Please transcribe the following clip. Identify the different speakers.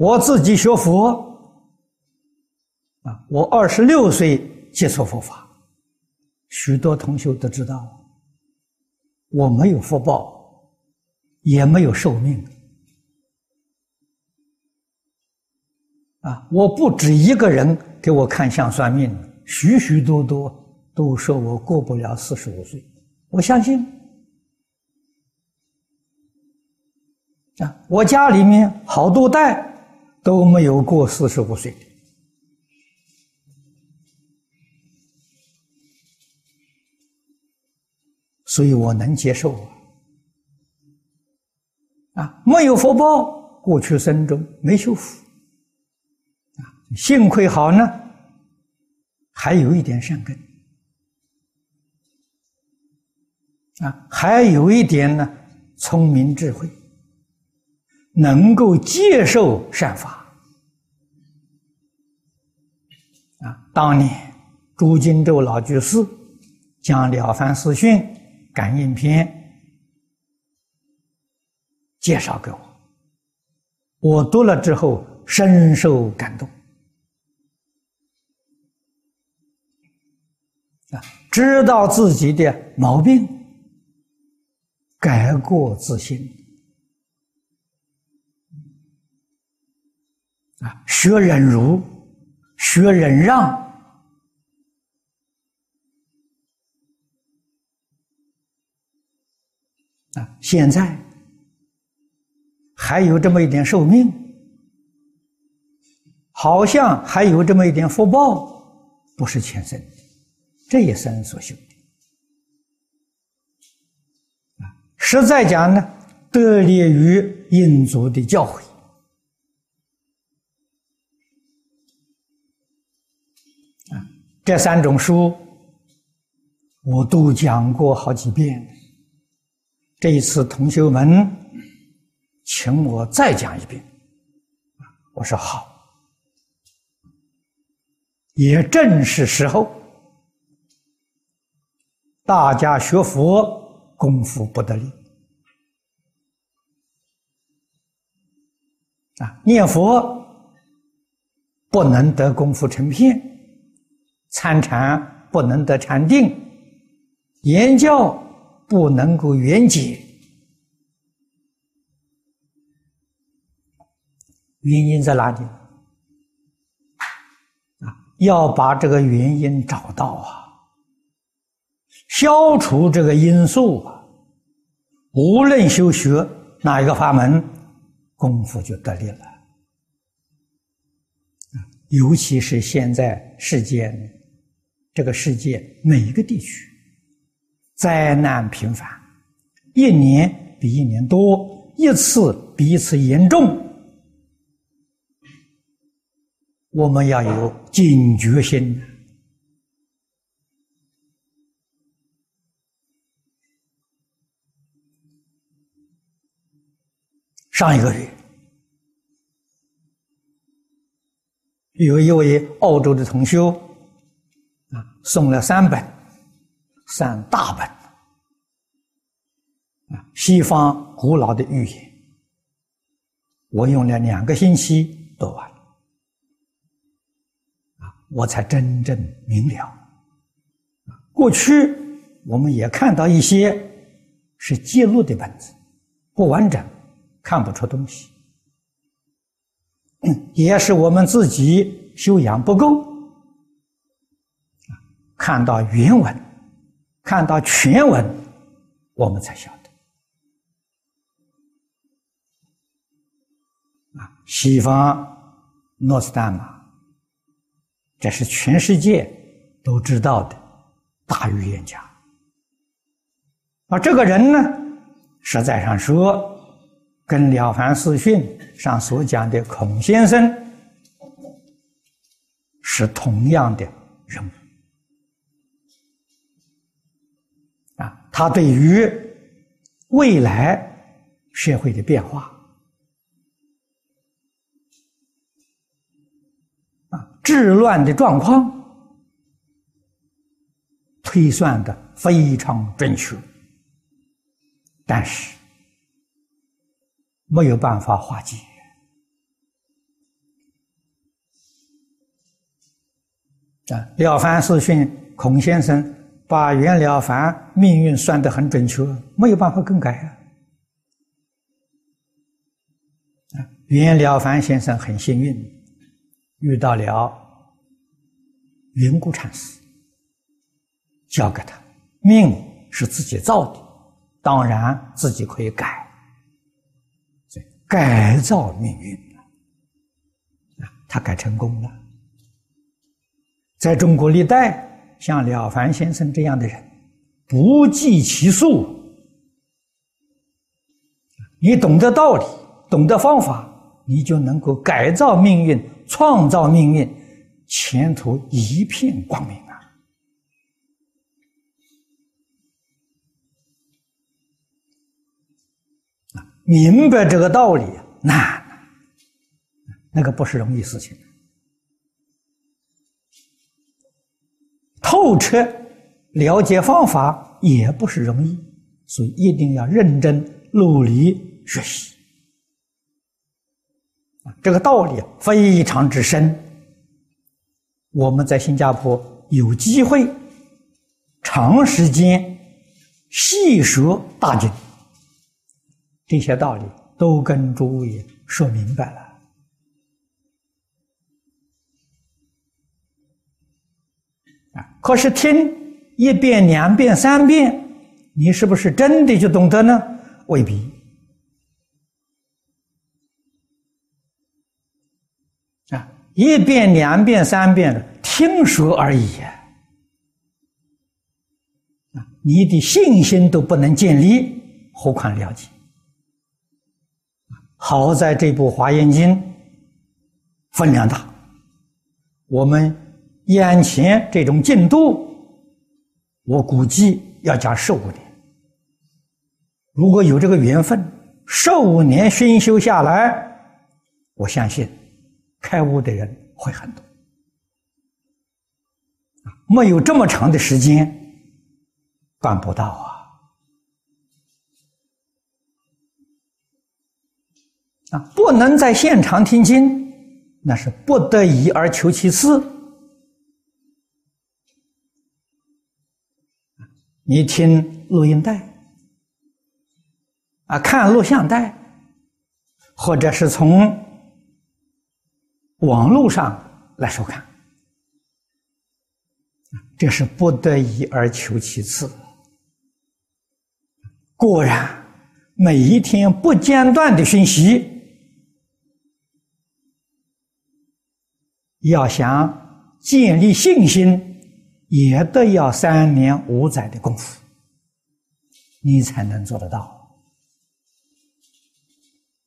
Speaker 1: 我自己学佛啊，我二十六岁接触佛法，许多同学都知道，我没有福报，也没有寿命啊！我不止一个人给我看相算命，许许多多都说我过不了四十五岁，我相信。啊，我家里面好多代都没有过四十五岁，所以我能接受啊。啊，没有福报，过去生中没修福，啊，幸亏好呢，还有一点善根，啊，还有一点呢，聪明智慧。能够接受善法啊！当年朱金洲老居士将《了凡四训》感应篇介绍给我，我读了之后深受感动啊！知道自己的毛病，改过自新。啊，学忍辱，学忍让，啊，现在还有这么一点寿命，好像还有这么一点福报，不是前生的，这一生所修的。啊，实在讲呢，得力于印祖的教诲。啊这三种书，我都讲过好几遍。这一次同学们请我再讲一遍，我说好，也正是时候，大家学佛功夫不得力啊，念佛不能得功夫成片。参禅不能得禅定，言教不能够圆解，原因在哪里？啊，要把这个原因找到啊，消除这个因素啊，无论修学哪一个法门，功夫就得力了。尤其是现在世间。这个世界每一个地区灾难频繁，一年比一年多，一次比一次严重。我们要有警觉心。上一个月，有一位澳洲的同学。啊送了三本，三大本啊，西方古老的寓言，我用了两个星期读完，啊，我才真正明了。过去我们也看到一些是记录的本子，不完整，看不出东西，也是我们自己修养不够。看到原文，看到全文，我们才晓得啊！西方诺斯丹玛，这是全世界都知道的大预言家。而这个人呢，实在上说，跟《了凡四训》上所讲的孔先生是同样的人物。啊，他对于未来社会的变化啊，治乱的状况推算的非常准确，但是没有办法化解。啊，廖凡四训孔先生把袁了凡命运算得很准确，没有办法更改啊。袁了凡先生很幸运，遇到了云谷禅师，教给他命是自己造的，当然自己可以改，改造命运啊，他改成功了。在中国历代，像了凡先生这样的人不计其数，你懂得道理。懂得方法，你就能够改造命运，创造命运，前途一片光明啊！明白这个道理难，那个不是容易事情。彻了解方法也不是容易，所以一定要认真努力学习。这个道理非常之深。我们在新加坡有机会长时间细说大经，这些道理都跟诸位说明白了。可是听一遍、两遍、三遍，你是不是真的就懂得呢？未必啊。一遍、两遍、三遍的听说而已啊！你的信心都不能建立，何况了解？好在这部《华严经》分量大，我们眼前这种进度，我估计要讲十五年。如果有这个缘分，十五年熏修下来，我相信。开悟的人会很多，没有这么长的时间办不到啊！啊，不能在现场听经，那是不得已而求其次。你听录音带，啊，看录像带，或者是从。网络上来收看，这是不得已而求其次。果然，每一天不间断的讯息，要想建立信心，也得要三年五载的功夫，你才能做得到。